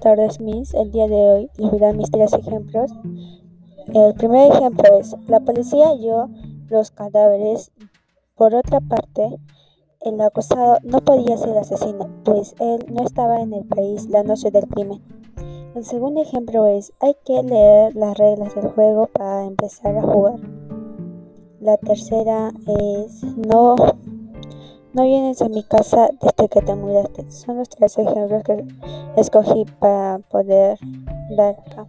tardes, Miss. El día de hoy les voy a dar mis tres ejemplos. El primer ejemplo es, la policía halló los cadáveres. Por otra parte, el acusado no podía ser asesino, pues él no estaba en el país la noche del crimen. El segundo ejemplo es, hay que leer las reglas del juego para empezar a jugar. La tercera es, no no vienes a mi casa desde que te mudaste. Son los tres ejemplos que escogí para poder dar acá.